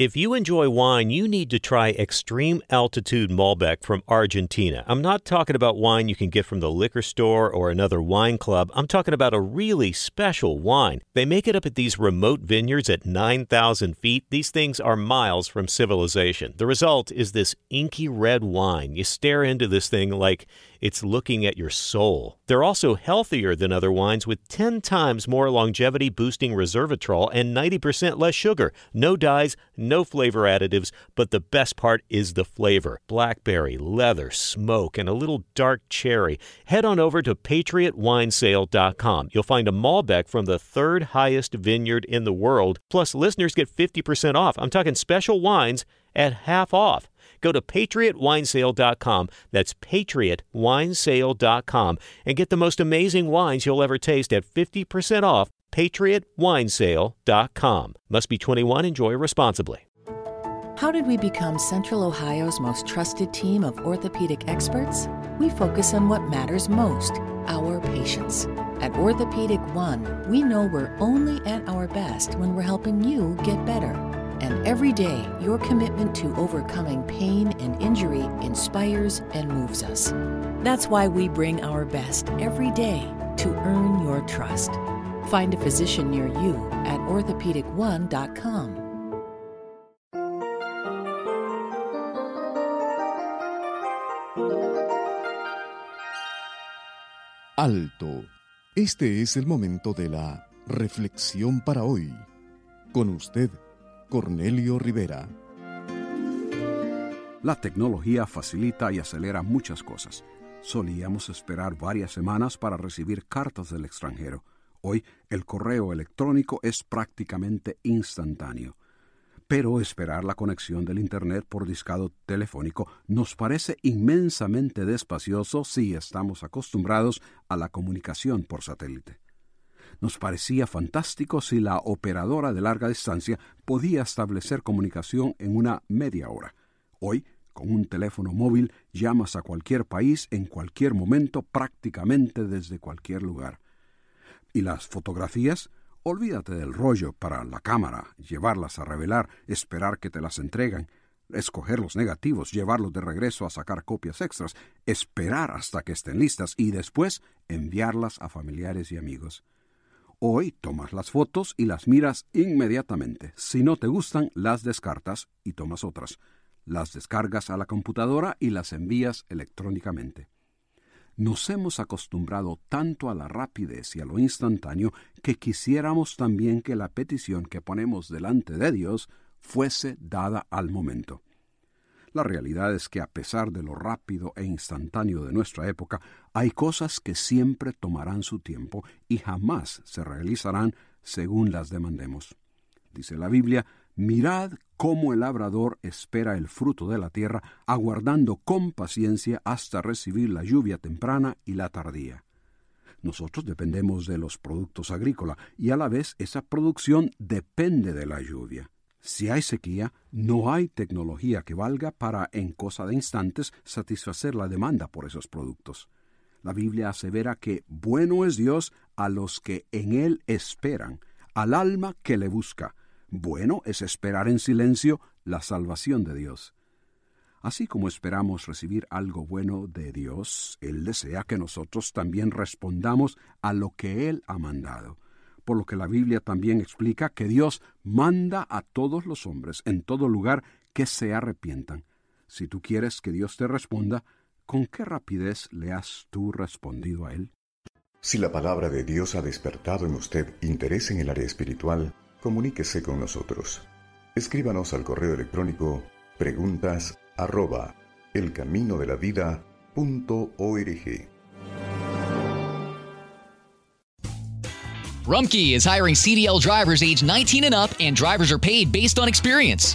If you enjoy wine, you need to try Extreme Altitude Malbec from Argentina. I'm not talking about wine you can get from the liquor store or another wine club. I'm talking about a really special wine. They make it up at these remote vineyards at 9,000 feet. These things are miles from civilization. The result is this inky red wine. You stare into this thing like it's looking at your soul. They're also healthier than other wines with 10 times more longevity boosting resveratrol and 90% less sugar. No dyes, flavor additives, but the best part is the flavor blackberry, leather, smoke, and a little dark cherry. Head on over to patriotwinesale.com. You'll find a Malbec from the third highest vineyard in the world. Plus, listeners get 50% off. I'm talking special wines at half off. Go to patriotwinesale.com. That's patriotwinesale.com and get the most amazing wines you'll ever taste at 50% off. patriotwinesale.com. Must be 21. Enjoy responsibly. How did we become Central Ohio's most trusted team of orthopedic experts? We focus on what matters most our patients. At Orthopedic One, we know we're only at our best when we're helping you get better. And every day, your commitment to overcoming pain and injury inspires and moves us. That's why we bring our best every day to earn your trust. Find a physician near you at orthopedic1.com. Alto. Este es el momento de la reflexión para hoy. Con usted, Cornelio Rivera. La tecnología facilita y acelera muchas cosas. Solíamos esperar varias semanas para recibir cartas del extranjero. Hoy el correo electrónico es prácticamente instantáneo. Pero esperar la conexión del Internet por discado telefónico nos parece inmensamente despacioso si estamos acostumbrados a la comunicación por satélite. Nos parecía fantástico si la operadora de larga distancia podía establecer comunicación en una media hora. Hoy, con un teléfono móvil, llamas a cualquier país en cualquier momento, prácticamente desde cualquier lugar. ¿Y las fotografías? Olvídate del rollo para la cámara, llevarlas a revelar, esperar que te las entregan, escoger los negativos, llevarlos de regreso a sacar copias extras, esperar hasta que estén listas y después enviarlas a familiares y amigos. Hoy tomas las fotos y las miras inmediatamente. Si no te gustan, las descartas y tomas otras. Las descargas a la computadora y las envías electrónicamente. Nos hemos acostumbrado tanto a la rapidez y a lo instantáneo que quisiéramos también que la petición que ponemos delante de Dios fuese dada al momento. La realidad es que a pesar de lo rápido e instantáneo de nuestra época, hay cosas que siempre tomarán su tiempo y jamás se realizarán según las demandemos. Dice la Biblia, mirad cómo el labrador espera el fruto de la tierra, aguardando con paciencia hasta recibir la lluvia temprana y la tardía. Nosotros dependemos de los productos agrícolas y a la vez esa producción depende de la lluvia. Si hay sequía, no hay tecnología que valga para, en cosa de instantes, satisfacer la demanda por esos productos. La Biblia asevera que bueno es Dios a los que en Él esperan, al alma que le busca. Bueno es esperar en silencio la salvación de Dios. Así como esperamos recibir algo bueno de Dios, Él desea que nosotros también respondamos a lo que Él ha mandado. Por lo que la Biblia también explica que Dios manda a todos los hombres en todo lugar que se arrepientan. Si tú quieres que Dios te responda, ¿con qué rapidez le has tú respondido a Él? Si la palabra de Dios ha despertado en usted interés en el área espiritual, comuníquese con nosotros. Escríbanos al correo electrónico preguntas arroba elcaminodelavida.org. Rumkey is hiring CDL drivers age 19 and up, and drivers are paid based on experience.